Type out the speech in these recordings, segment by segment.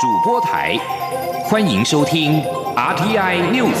主播台，欢迎收听 RTI News。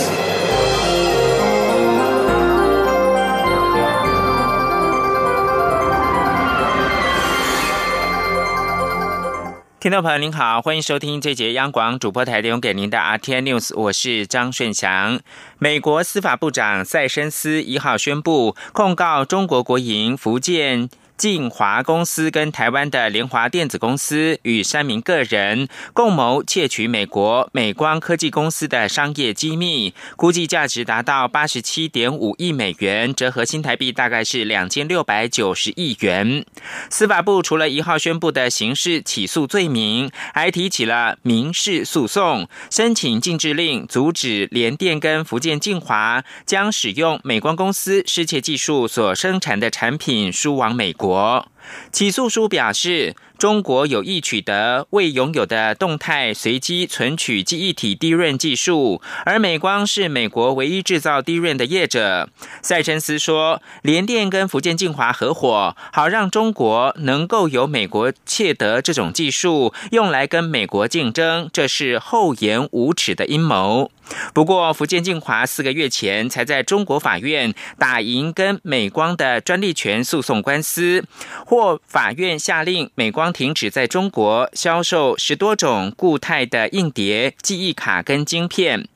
听众朋友您好，欢迎收听这节央广主播台提供给您的 RTI News，我是张顺祥。美国司法部长塞申斯一号宣布控告中国国营福建。晋华公司跟台湾的联华电子公司与三名个人共谋窃取美国美光科技公司的商业机密，估计价值达到八十七点五亿美元，折合新台币大概是两千六百九十亿元。司法部除了一号宣布的刑事起诉罪名，还提起了民事诉讼，申请禁制令，阻止联电跟福建晋华将使用美光公司失窃技术所生产的产品输往美国。国起诉书表示。中国有意取得未拥有的动态随机存取记忆体低润技术，而美光是美国唯一制造低润的业者。赛申斯说，联电跟福建晋华合伙，好让中国能够由美国窃得这种技术，用来跟美国竞争，这是厚颜无耻的阴谋。不过，福建晋华四个月前才在中国法院打赢跟美光的专利权诉讼官司，或法院下令美光。停止在中国销售十多种固态的硬碟、记忆卡跟晶片，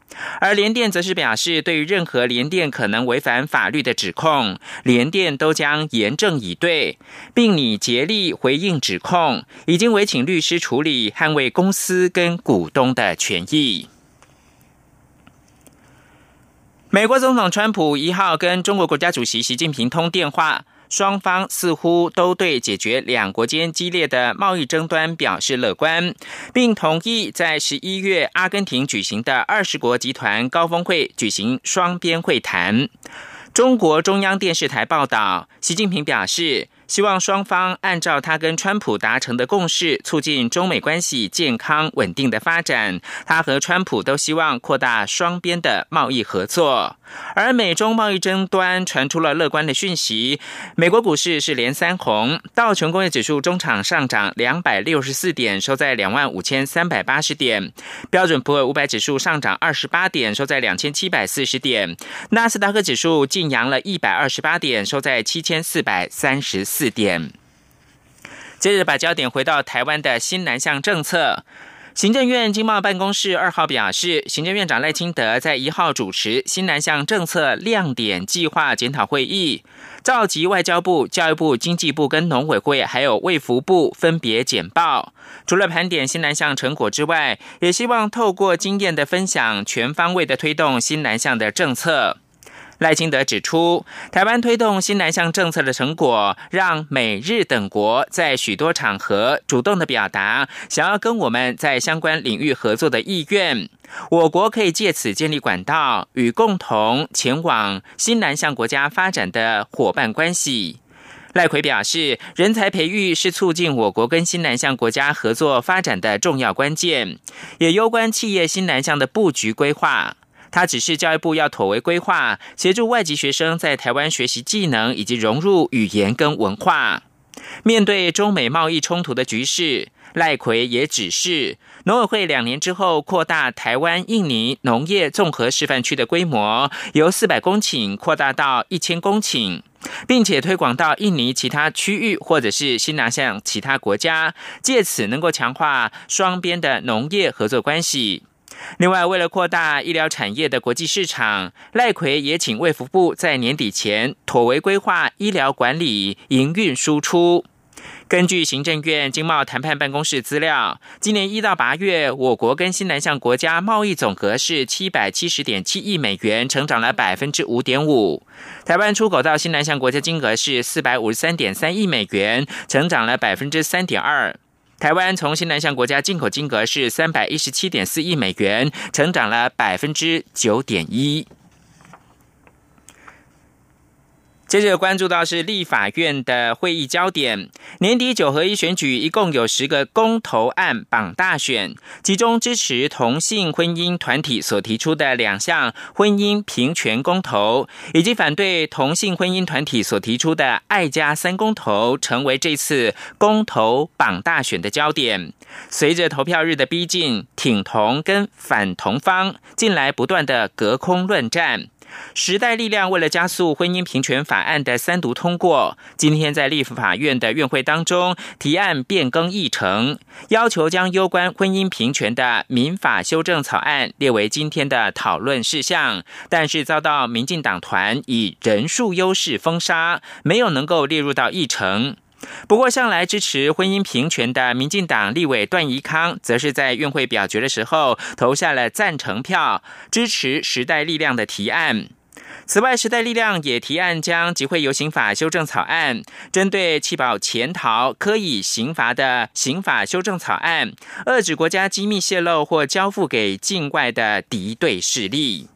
而联电则是表示，对于任何联电可能违反法律的指控，联电都将严正以对，并拟竭力回应指控，已经委请律师处理，捍卫公司跟股东的权益。美国总统川普一号跟中国国家主席习近平通电话。双方似乎都对解决两国间激烈的贸易争端表示乐观，并同意在十一月阿根廷举行的二十国集团高峰会举行双边会谈。中国中央电视台报道，习近平表示。希望双方按照他跟川普达成的共识，促进中美关系健康稳定的发展。他和川普都希望扩大双边的贸易合作。而美中贸易争端传出了乐观的讯息，美国股市是连三红，道琼工业指数中场上涨两百六十四点，收在两万五千三百八十点；标准普尔五百指数上涨二十八点，收在两千七百四十点；纳斯达克指数净扬了一百二十八点，收在七千四百三十。四点。接着把焦点回到台湾的新南向政策。行政院经贸办公室二号表示，行政院长赖清德在一号主持新南向政策亮点计划检讨会议，召集外交部、教育部、经济部跟农委会，还有卫福部分别简报。除了盘点新南向成果之外，也希望透过经验的分享，全方位的推动新南向的政策。赖清德指出，台湾推动新南向政策的成果，让美日等国在许多场合主动的表达想要跟我们在相关领域合作的意愿。我国可以借此建立管道，与共同前往新南向国家发展的伙伴关系。赖奎表示，人才培育是促进我国跟新南向国家合作发展的重要关键，也攸关企业新南向的布局规划。他指示教育部要妥为规划，协助外籍学生在台湾学习技能以及融入语言跟文化。面对中美贸易冲突的局势，赖奎也指示农委会两年之后扩大台湾印尼农业综合示范区的规模，由四百公顷扩大到一千公顷，并且推广到印尼其他区域或者是新南向其他国家，借此能够强化双边的农业合作关系。另外，为了扩大医疗产业的国际市场，赖奎也请卫福部在年底前妥为规划医疗管理营运输出。根据行政院经贸谈判办公室资料，今年一到八月，我国跟新南向国家贸易总额是七百七十点七亿美元，成长了百分之五点五。台湾出口到新南向国家金额是四百五十三点三亿美元，成长了百分之三点二。台湾从新南向国家进口金额是三百一十七点四亿美元，成长了百分之九点一。接着关注到是立法院的会议焦点，年底九合一选举一共有十个公投案榜大选，其中支持同性婚姻团体所提出的两项婚姻平权公投，以及反对同性婚姻团体所提出的爱家三公投，成为这次公投榜大选的焦点。随着投票日的逼近，挺同跟反同方近来不断的隔空论战。时代力量为了加速婚姻平权法案的三读通过，今天在立法院的院会当中提案变更议程，要求将有关婚姻平权的民法修正草案列为今天的讨论事项，但是遭到民进党团以人数优势封杀，没有能够列入到议程。不过，向来支持婚姻平权的民进党立委段宜康，则是在院会表决的时候投下了赞成票，支持时代力量的提案。此外，时代力量也提案将集会游行法修正草案，针对弃保潜逃可以刑罚的刑法修正草案，遏制国家机密泄露或交付给境外的敌对势力。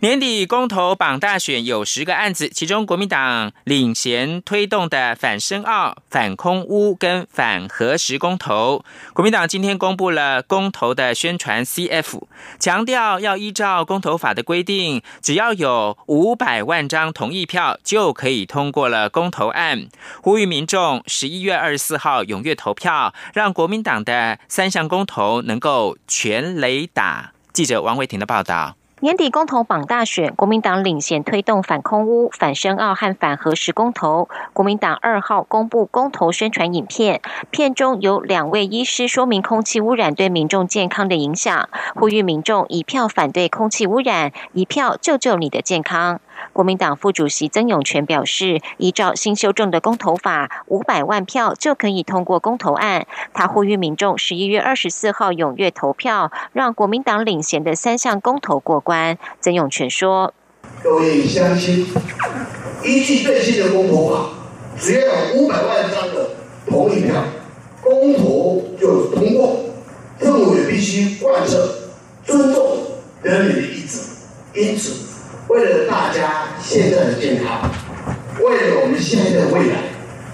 年底公投榜大选有十个案子，其中国民党领衔推动的反深澳、反空污跟反核实公投，国民党今天公布了公投的宣传 CF，强调要依照公投法的规定，只要有五百万张同意票就可以通过了公投案，呼吁民众十一月二十四号踊跃投票，让国民党的三项公投能够全雷打。记者王维婷的报道。年底公投榜大选，国民党领衔推动反空污、反深奥和反核实公投。国民党二号公布公投宣传影片，片中有两位医师说明空气污染对民众健康的影响，呼吁民众一票反对空气污染，一票救救你的健康。国民党副主席曾永权表示，依照新修正的公投法，五百万票就可以通过公投案。他呼吁民众十一月二十四号踊跃投票，让国民党领衔的三项公投过关。曾永权说：“各位乡亲，依据最新的公投法，只要有五百万张的同意票，公投就通过。政府也必须贯彻尊重人民的意志，因此。”为了大家现在的健康，为了我们现在的未来，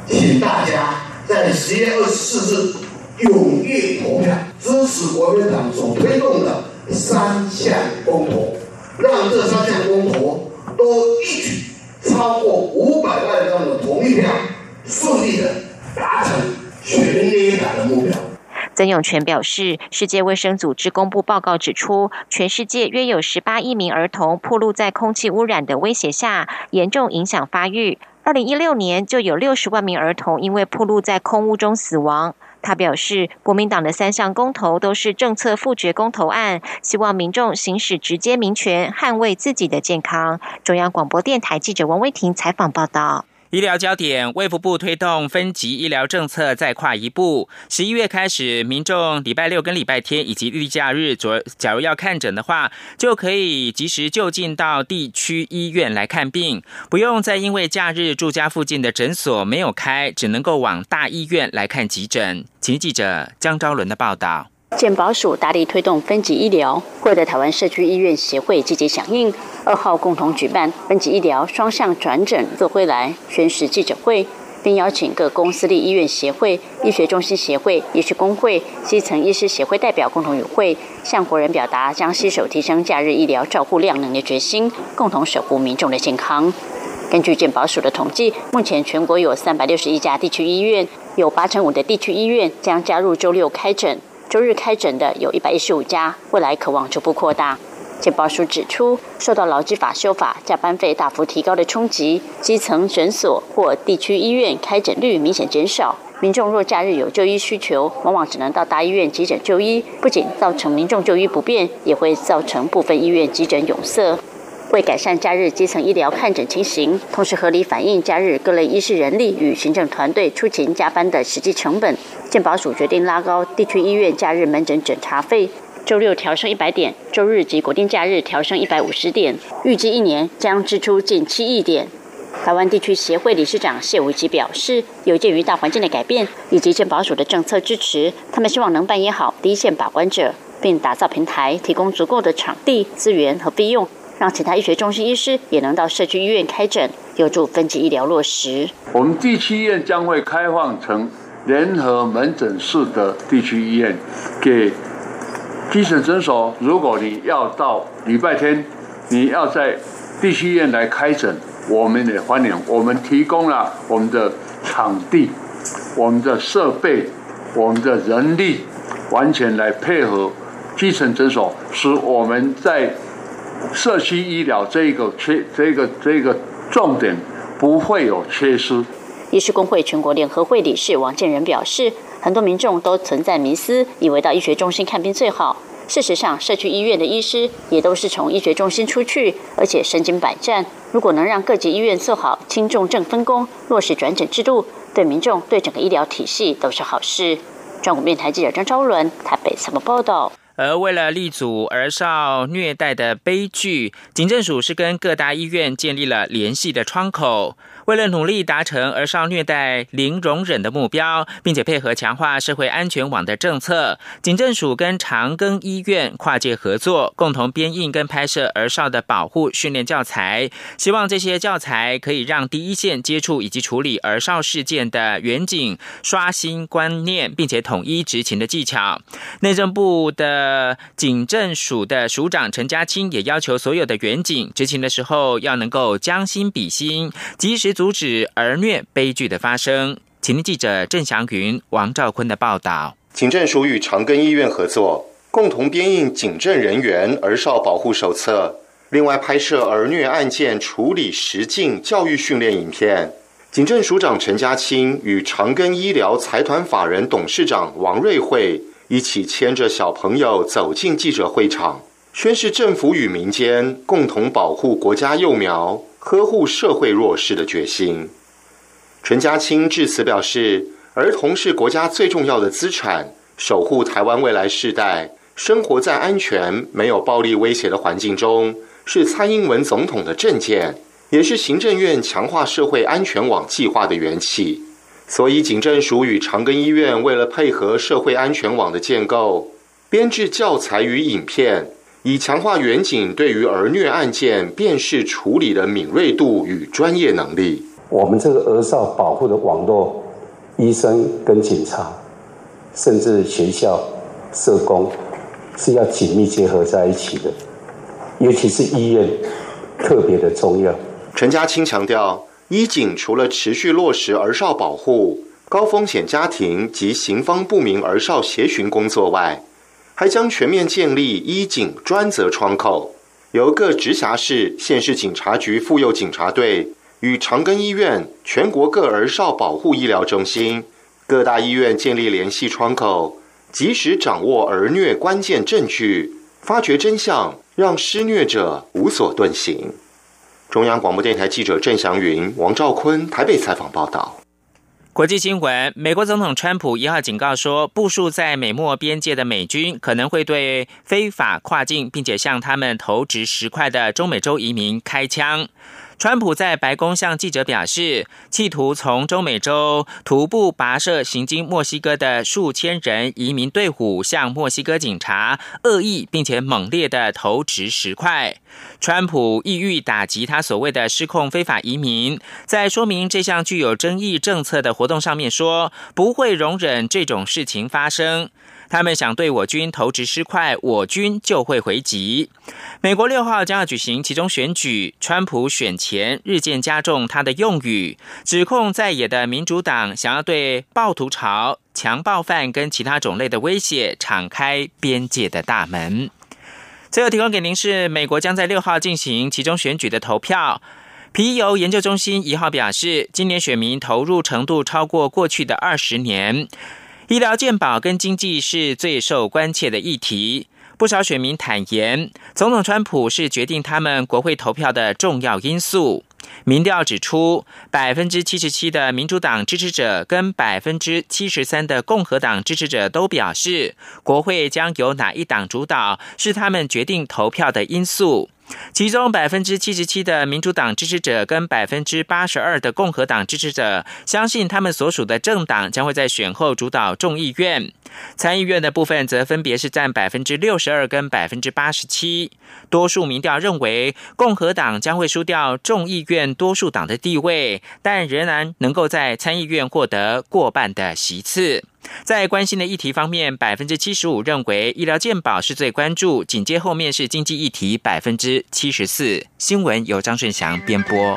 请大家在十月二十四日踊跃投票，支持国民党所推动的三项公投，让这三项公投都一举超过五百万张的同意票，顺利的达成全力打的目标。曾永权表示，世界卫生组织公布报告指出，全世界约有十八亿名儿童暴露在空气污染的威胁下，严重影响发育。二零一六年就有六十万名儿童因为暴露在空污中死亡。他表示，国民党的三项公投都是政策复决公投案，希望民众行使直接民权，捍卫自己的健康。中央广播电台记者王威婷采访报道。医疗焦点，卫福部推动分级医疗政策再跨一步。十一月开始，民众礼拜六跟礼拜天以及例假日，左假如要看诊的话，就可以及时就近到地区医院来看病，不用再因为假日住家附近的诊所没有开，只能够往大医院来看急诊。请记者江昭伦的报道。健保署大力推动分级医疗，获得台湾社区医院协会积极响应。二号共同举办分级医疗双向转诊做回来宣誓记者会，并邀请各公私立医院协会、医学中心协会、医师工会、基层医师协会代表共同与会，向国人表达将携手提升假日医疗照护量能的决心，共同守护民众的健康。根据健保署的统计，目前全国有三百六十一家地区医院，有八成五的地区医院将加入周六开诊。周日开诊的有一百一十五家，未来渴望逐步扩大。简报书指出，受到劳基法修法、加班费大幅提高的冲击，基层诊所或地区医院开诊率明显减少。民众若假日有就医需求，往往只能到大医院急诊就医，不仅造成民众就医不便，也会造成部分医院急诊拥塞。为改善假日基层医疗看诊情形，同时合理反映假日各类医师人力与行政团队出勤加班的实际成本，健保署决定拉高地区医院假日门诊诊查费，周六调升一百点，周日及国定假日调升一百五十点，预计一年将支出近七亿点。台湾地区协会理事长谢维吉表示，有鉴于大环境的改变以及健保署的政策支持，他们希望能扮演好第一线把关者，并打造平台，提供足够的场地资源和费用。让其他医学中心医师也能到社区医院开诊，有助分级医疗落实。我们地区医院将会开放成联合门诊式的地区医院，给基层诊所。如果你要到礼拜天，你要在地区医院来开诊，我们也欢迎。我们提供了我们的场地、我们的设备、我们的人力，完全来配合基层诊所，使我们在社区医疗这个缺、这个这个重点不会有缺失。医师工会全国联合会理事王建仁表示，很多民众都存在迷思，以为到医学中心看病最好。事实上，社区医院的医师也都是从医学中心出去，而且身经百战。如果能让各级医院做好轻重症分工，落实转诊制度，对民众、对整个医疗体系都是好事。中国电台记者张昭伦台北采访报道。而为了立足而少虐待的悲剧，警政署是跟各大医院建立了联系的窗口。为了努力达成儿少虐待零容忍的目标，并且配合强化社会安全网的政策，警政署跟长庚医院跨界合作，共同编印跟拍摄儿少的保护训练教材。希望这些教材可以让第一线接触以及处理儿少事件的远警刷新观念，并且统一执勤的技巧。内政部的警政署的署长陈家清也要求所有的远警执勤的时候要能够将心比心，及时。阻止儿虐悲剧的发生。请听记者郑祥云、王兆坤的报道。警政署与长庚医院合作，共同编印《警政人员儿少保护手册》，另外拍摄儿虐案件处理实境教育训练影片。警政署长陈家清与长庚医疗财团法人董事长王瑞慧一起牵着小朋友走进记者会场，宣示政府与民间共同保护国家幼苗。呵护社会弱势的决心。陈家清致辞表示：“儿童是国家最重要的资产，守护台湾未来世代，生活在安全、没有暴力威胁的环境中，是蔡英文总统的政见，也是行政院强化社会安全网计划的缘起。所以，警政署与长庚医院为了配合社会安全网的建构，编制教材与影片。”以强化远景对于儿虐案件辨识处理的敏锐度与专业能力。我们这个儿少保护的网络，医生跟警察，甚至学校、社工，是要紧密结合在一起的。尤其是医院，特别的重要。陈家清强调，医警除了持续落实儿少保护、高风险家庭及行方不明儿少协寻工作外，还将全面建立医警专责窗口，由各直辖市、县市警察局妇幼警察队与长庚医院、全国各儿少保护医疗中心、各大医院建立联系窗口，及时掌握儿虐关键证据，发掘真相，让施虐者无所遁形。中央广播电台记者郑祥云、王兆坤台北采访报道。国际新闻：美国总统川普一号警告说，部署在美墨边界的美军可能会对非法跨境并且向他们投掷石块的中美洲移民开枪。川普在白宫向记者表示，企图从中美洲徒步跋涉行经墨西哥的数千人移民队伍向墨西哥警察恶意并且猛烈的投掷石块。川普意欲打击他所谓的失控非法移民，在说明这项具有争议政策的活动上面说，不会容忍这种事情发生。他们想对我军投掷尸块，我军就会回击。美国六号将要举行其中选举，川普选前日渐加重他的用语，指控在野的民主党想要对暴徒潮、强暴犯跟其他种类的威胁敞开边界的大门。最后提供给您是美国将在六号进行其中选举的投票。皮尤研究中心一号表示，今年选民投入程度超过过去的二十年。医疗健保跟经济是最受关切的议题，不少选民坦言，总统川普是决定他们国会投票的重要因素。民调指出，百分之七十七的民主党支持者跟百分之七十三的共和党支持者都表示，国会将由哪一党主导是他们决定投票的因素。其中百分之七十七的民主党支持者跟百分之八十二的共和党支持者相信，他们所属的政党将会在选后主导众议院。参议院的部分则分别是占百分之六十二跟百分之八十七。多数民调认为，共和党将会输掉众议院多数党的地位，但仍然能够在参议院获得过半的席次。在关心的议题方面，百分之七十五认为医疗健保是最关注，紧接后面是经济议题，百分之七十四。新闻由张顺祥编播。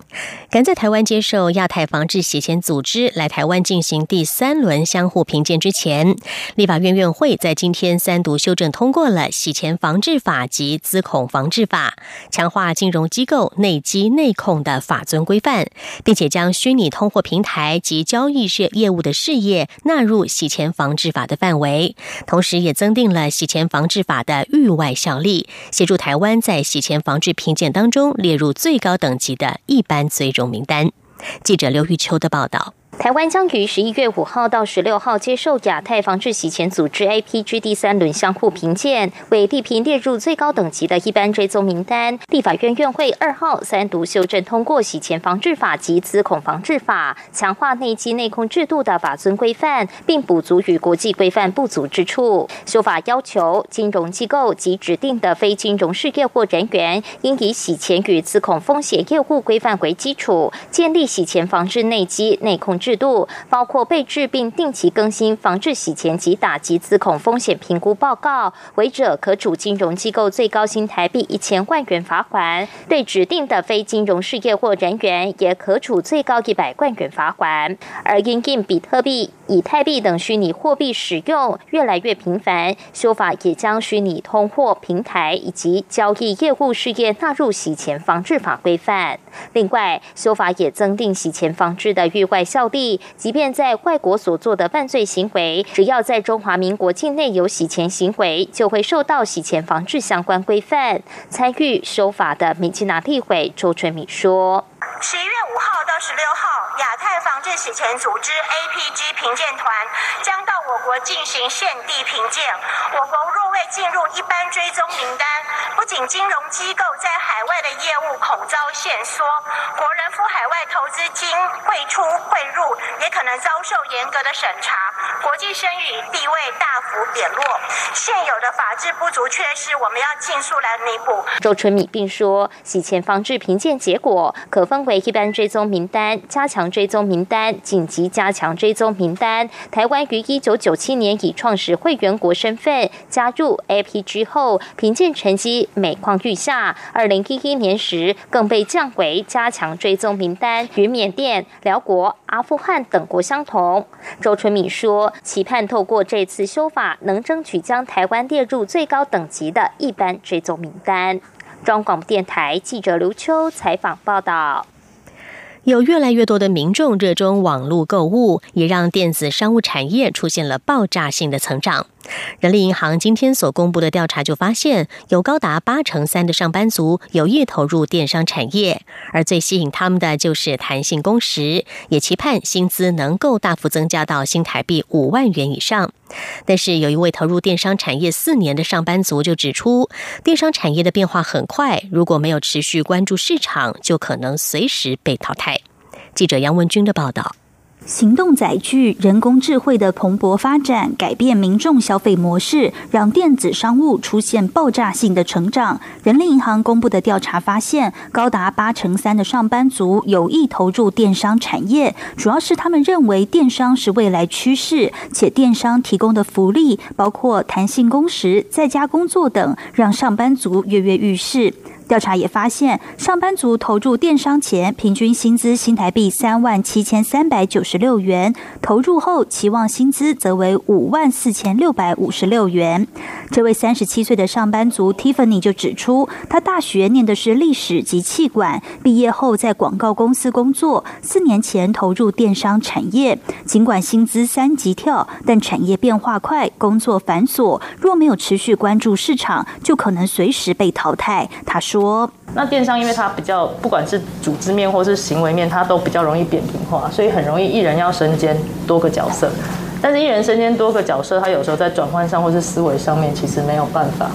赶在台湾接受亚太防治洗钱组织来台湾进行第三轮相互评鉴之前，立法院院会在今天三读修正通过了洗钱防治法及资恐防治法，强化金融机构内机内控的法尊规范，并且将虚拟通货平台及交易业业务的事业纳入洗钱防治法的范围，同时也增订了洗钱防治法的域外效力，协助台湾在洗钱防治。评鉴当中列入最高等级的一般最用名单。记者刘玉秋的报道。台湾将于十一月五号到十六号接受亚太防治洗钱组织 APG 第三轮相互评鉴，为地平列入最高等级的一般追踪名单。立法院院会二号三读修正通过洗钱防治法及资恐防治法，强化内基内控制度的法尊规范，并补足与国际规范不足之处。修法要求金融机构及指定的非金融事业或人员，应以洗钱与资恐风险业务规范为基础，建立洗钱防治内基内控制。制度包括备制并定期更新防治洗钱及打击资恐风险评估报告，违者可处金融机构最高新台币一千万元罚款；对指定的非金融事业或人员，也可处最高一百万元罚款。而因应比特币、以太币等虚拟货币使用越来越频繁，修法也将虚拟通货平台以及交易业务事业纳入洗钱防治法规范。另外，修法也增订洗钱防治的域外效即便在外国所做的犯罪行为，只要在中华民国境内有洗钱行为，就会受到洗钱防治相关规范。参与修法的民进党立委周春敏说：“十一月五号到十六号，亚太防治洗钱组织 APG 评鉴团将到我国进行现地评鉴。我国若未进入一般追踪名单，不仅金融机构在海外的业务恐遭限缩，国人赴海外投资金汇出汇入。”也可能遭受严格的审查，国际声誉地位大幅贬落，现有的法制不足缺失，我们要尽速来弥补。周春米并说，洗钱防治评鉴结果可分为一般追踪名单、加强追踪名单、紧急加强追踪名单。台湾于一九九七年以创始会员国身份加入 APG 后，评鉴成绩每况愈下。二零一一年时，更被降为加强追踪名单，与缅甸、辽国、阿富。汗等国相同，周春敏说，期盼透过这次修法，能争取将台湾列入最高等级的一般追踪名单。中广电台记者刘秋采访报道。有越来越多的民众热衷网络购物，也让电子商务产业出现了爆炸性的成长。人力银行今天所公布的调查就发现，有高达八成三的上班族有意投入电商产业，而最吸引他们的就是弹性工时，也期盼薪资能够大幅增加到新台币五万元以上。但是，有一位投入电商产业四年的上班族就指出，电商产业的变化很快，如果没有持续关注市场，就可能随时被淘汰。记者杨文军的报道。行动载具、人工智慧的蓬勃发展，改变民众消费模式，让电子商务出现爆炸性的成长。人力银行公布的调查发现，高达八成三的上班族有意投入电商产业，主要是他们认为电商是未来趋势，且电商提供的福利，包括弹性工时、在家工作等，让上班族跃跃欲试。调查也发现，上班族投入电商前平均薪资新台币三万七千三百九十六元，投入后期望薪资则为五万四千六百五十六元。这位三十七岁的上班族 Tiffany 就指出，他大学念的是历史及气管，毕业后在广告公司工作，四年前投入电商产业。尽管薪资三级跳，但产业变化快，工作繁琐，若没有持续关注市场，就可能随时被淘汰。他说。说：“那电商因为它比较不管是组织面或是行为面，它都比较容易扁平化，所以很容易一人要身兼多个角色。但是一人身兼多个角色，他有时候在转换上或是思维上面，其实没有办法。”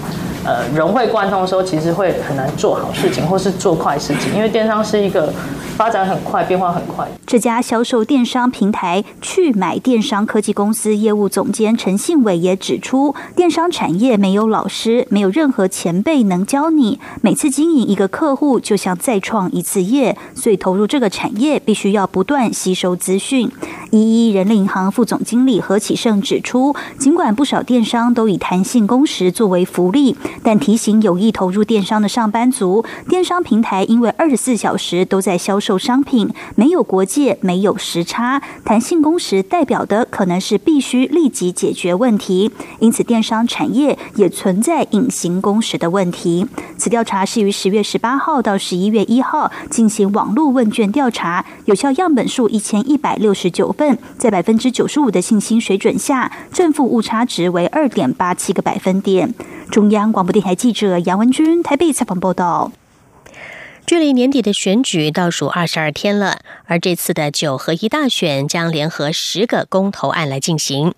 呃，融会贯通的时候，其实会很难做好事情，或是做快事情，因为电商是一个发展很快、变化很快。这家销售电商平台去买电商科技公司业务总监陈信伟也指出，电商产业没有老师，没有任何前辈能教你。每次经营一个客户，就像再创一次业，所以投入这个产业，必须要不断吸收资讯。一一人力银行副总经理何启胜指出，尽管不少电商都以弹性工时作为福利。但提醒有意投入电商的上班族，电商平台因为二十四小时都在销售商品，没有国界，没有时差，弹性工时代表的可能是必须立即解决问题。因此，电商产业也存在隐形工时的问题。此调查是于十月十八号到十一月一号进行网络问卷调查，有效样本数一千一百六十九份，在百分之九十五的信心水准下，正负误差值为二点八七个百分点。中央广播电台记者杨文君台北采访报道。距离年底的选举倒数二十二天了，而这次的九合一大选将联合十个公投案来进行。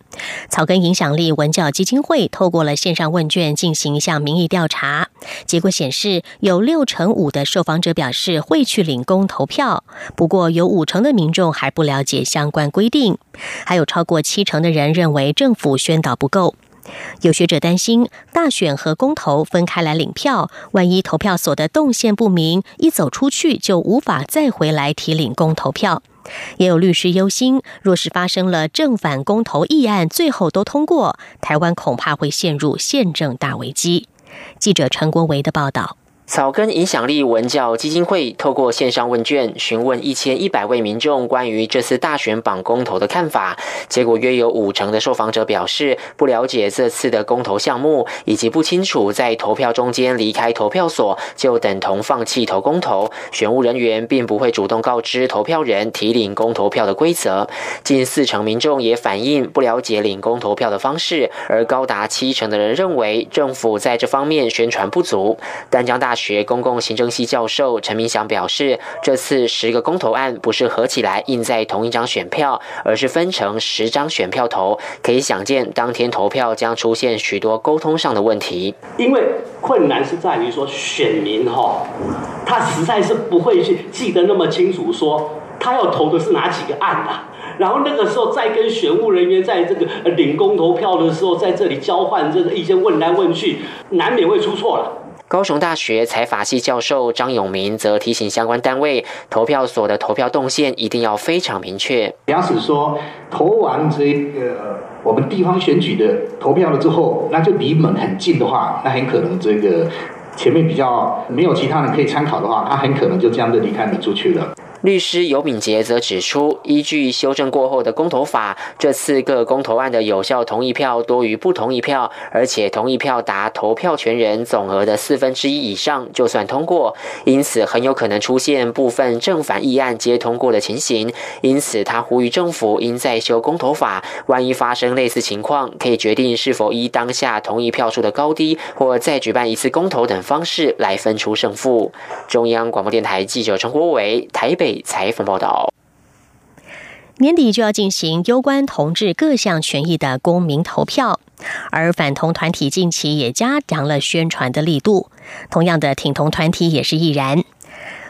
草根影响力文教基金会透过了线上问卷进行一项民意调查，结果显示有六成五的受访者表示会去领公投票，不过有五成的民众还不了解相关规定，还有超过七成的人认为政府宣导不够。有学者担心，大选和公投分开来领票，万一投票所的动线不明，一走出去就无法再回来提领公投票。也有律师忧心，若是发生了正反公投议案最后都通过，台湾恐怕会陷入宪政大危机。记者陈国维的报道。草根影响力文教基金会透过线上问卷询问一千一百位民众关于这次大选绑公投的看法，结果约有五成的受访者表示不了解这次的公投项目，以及不清楚在投票中间离开投票所就等同放弃投公投，选务人员并不会主动告知投票人提领公投票的规则。近四成民众也反映不了解领公投票的方式，而高达七成的人认为政府在这方面宣传不足。丹江大。学公共行政系教授陈明祥表示，这次十个公投案不是合起来印在同一张选票，而是分成十张选票投，可以想见当天投票将出现许多沟通上的问题。因为困难是在于说选民哈，他实在是不会去记得那么清楚，说他要投的是哪几个案啊，然后那个时候再跟选务人员在这个领公投票的时候，在这里交换这个意见，问来问去，难免会出错了。高雄大学财法系教授张永明则提醒相关单位，投票所的投票动线一定要非常明确。假使说投完这个我们地方选举的投票了之后，那就离门很近的话，那很可能这个前面比较没有其他人可以参考的话，他很可能就这样子离开门出去了。律师尤敏杰则指出，依据修正过后的公投法，这次各公投案的有效同意票多于不同意票，而且同意票达投票权人总额的四分之一以上，就算通过。因此，很有可能出现部分正反议案皆通过的情形。因此，他呼吁政府应再修公投法，万一发生类似情况，可以决定是否依当下同意票数的高低，或再举办一次公投等方式来分出胜负。中央广播电台记者陈国伟台北。采访报道：年底就要进行攸关同志各项权益的公民投票，而反同团体近期也加强了宣传的力度。同样的，挺同团体也是亦然。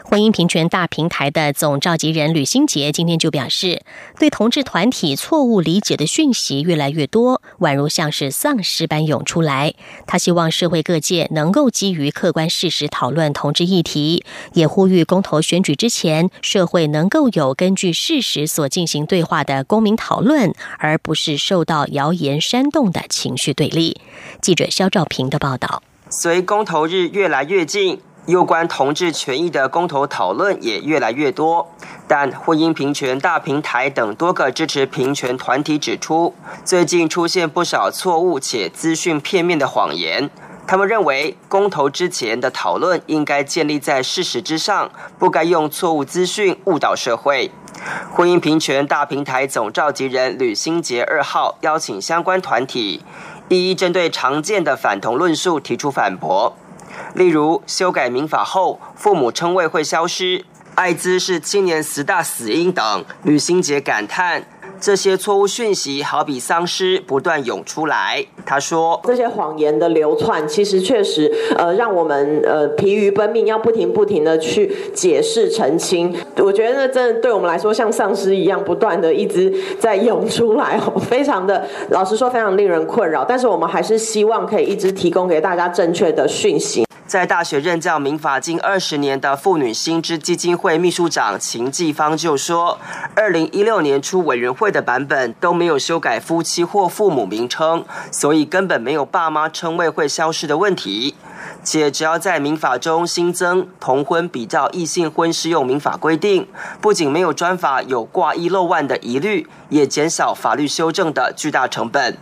婚姻平权大平台的总召集人吕新杰今天就表示，对同志团体错误理解的讯息越来越多，宛如像是丧尸般涌出来。他希望社会各界能够基于客观事实讨论同志议题，也呼吁公投选举之前，社会能够有根据事实所进行对话的公民讨论，而不是受到谣言煽动的情绪对立。记者肖兆平的报道。随公投日越来越近。有关同志权益的公投讨论也越来越多，但婚姻平权大平台等多个支持平权团体指出，最近出现不少错误且资讯片面的谎言。他们认为，公投之前的讨论应该建立在事实之上，不该用错误资讯误导社会。婚姻平权大平台总召集人吕新杰二号邀请相关团体，一一针对常见的反同论述提出反驳。例如修改民法后，父母称谓会消失，艾滋是青年十大死因等。吕新杰感叹。这些错误讯息好比丧尸不断涌出来。他说：“这些谎言的流窜，其实确实呃让我们呃疲于奔命，要不停不停的去解释澄清。我觉得那真的对我们来说像丧尸一样，不断的一直在涌出来，非常的老实说非常令人困扰。但是我们还是希望可以一直提供给大家正确的讯息。”在大学任教民法近二十年的妇女新知基金会秘书长秦继芳就说，二零一六年初委员会的版本都没有修改夫妻或父母名称，所以根本没有爸妈称谓会消失的问题。且只要在民法中新增同婚比较异性婚适用民法规定，不仅没有专法有挂一漏万的疑虑，也减少法律修正的巨大成本。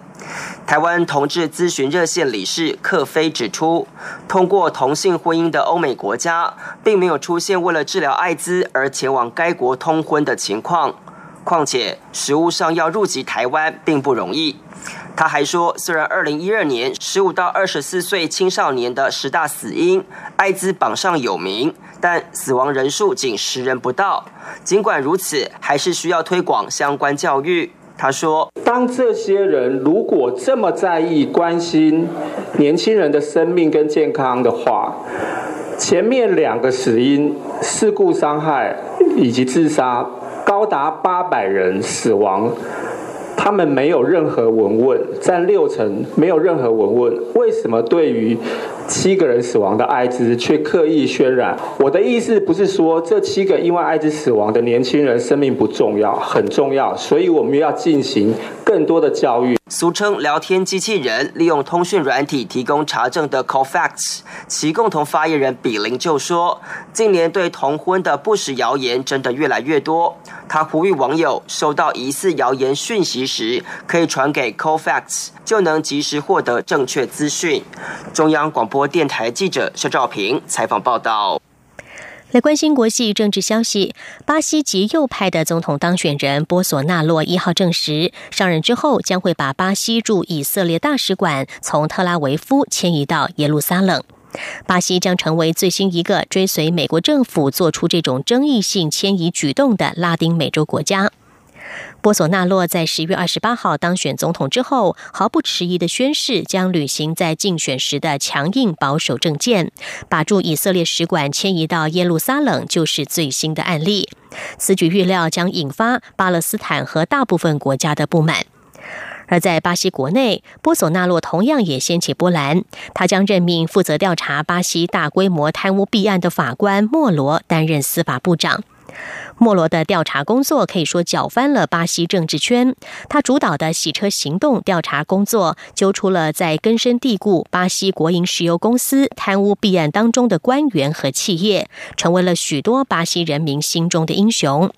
台湾同志咨询热线理事克菲指出，通过同性婚姻的欧美国家，并没有出现为了治疗艾滋而前往该国通婚的情况。况且，实务上要入籍台湾并不容易。他还说，虽然二零一二年十五到二十四岁青少年的十大死因，艾滋榜上有名，但死亡人数仅十人不到。尽管如此，还是需要推广相关教育。他说：“当这些人如果这么在意、关心年轻人的生命跟健康的话，前面两个死因——事故伤害以及自杀，高达八百人死亡，他们没有任何文问，占六成，没有任何文问。为什么对于？”七个人死亡的艾滋却刻意渲染。我的意思不是说这七个因为艾滋死亡的年轻人生命不重要，很重要，所以我们要进行更多的教育。俗称聊天机器人，利用通讯软体提供查证的 Cofacts，其共同发言人比林就说，近年对同婚的不实谣言真的越来越多。他呼吁网友收到疑似谣言讯息时，可以传给 Cofacts，就能及时获得正确资讯。中央广播电台记者肖兆平采访报道。来关心国际政治消息，巴西极右派的总统当选人波索纳洛一号证实，上任之后将会把巴西驻以色列大使馆从特拉维夫迁移到耶路撒冷。巴西将成为最新一个追随美国政府做出这种争议性迁移举动的拉丁美洲国家。波索纳洛在十月二十八号当选总统之后，毫不迟疑的宣誓将履行在竞选时的强硬保守政见，把驻以色列使馆迁移到耶路撒冷，就是最新的案例。此举预料将引发巴勒斯坦和大部分国家的不满。而在巴西国内，波索纳洛同样也掀起波澜，他将任命负责调查巴西大规模贪污弊案的法官莫罗担任司法部长。莫罗的调查工作可以说搅翻了巴西政治圈。他主导的洗车行动调查工作，揪出了在根深蒂固巴西国营石油公司贪污弊案当中的官员和企业，成为了许多巴西人民心中的英雄。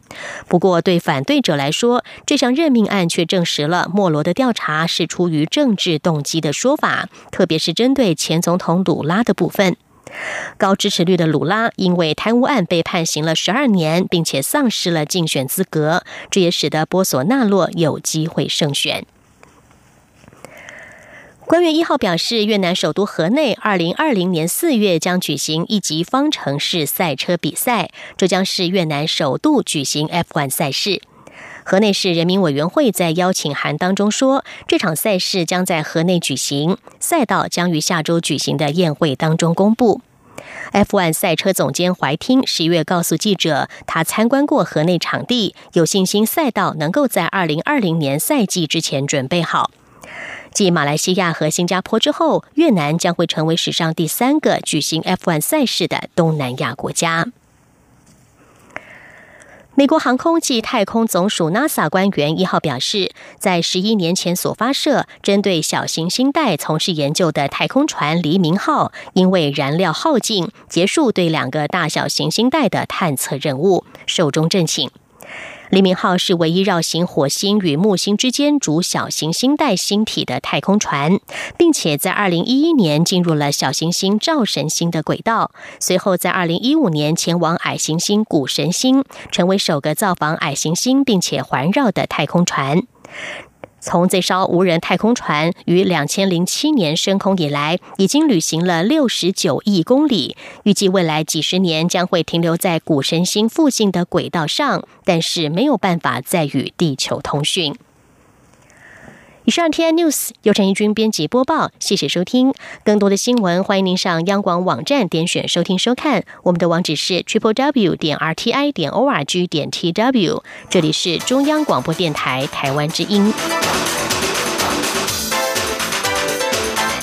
不过，对反对者来说，这项任命案却证实了莫罗的调查是出于政治动机的说法，特别是针对前总统鲁拉的部分。高支持率的鲁拉因为贪污案被判刑了十二年，并且丧失了竞选资格，这也使得波索纳洛有机会胜选。官员一号表示，越南首都河内二零二零年四月将举行一级方程式赛车比赛，这将是越南首度举行 F1 赛事。河内市人民委员会在邀请函当中说，这场赛事将在河内举行，赛道将于下周举行的宴会当中公布。F1 赛车总监怀汀十月告诉记者，他参观过河内场地，有信心赛道能够在二零二零年赛季之前准备好。继马来西亚和新加坡之后，越南将会成为史上第三个举行 F1 赛事的东南亚国家。美国航空暨太空总署 NASA 官员一号表示，在十一年前所发射针对小行星带从事研究的太空船“黎明号”，因为燃料耗尽，结束对两个大小行星带的探测任务，寿终正寝。黎明号是唯一绕行火星与木星之间主小行星带星体的太空船，并且在二零一一年进入了小行星灶神星的轨道，随后在二零一五年前往矮行星谷神星，成为首个造访矮行星并且环绕的太空船。从这艘无人太空船于两千零七年升空以来，已经旅行了六十九亿公里，预计未来几十年将会停留在谷神星附近的轨道上，但是没有办法再与地球通讯。以上 T I News 由陈义军编辑播报，谢谢收听。更多的新闻，欢迎您上央广网站点选收听收看。我们的网址是 triple w 点 r t i 点 o r g 点 t w。这里是中央广播电台台湾之音。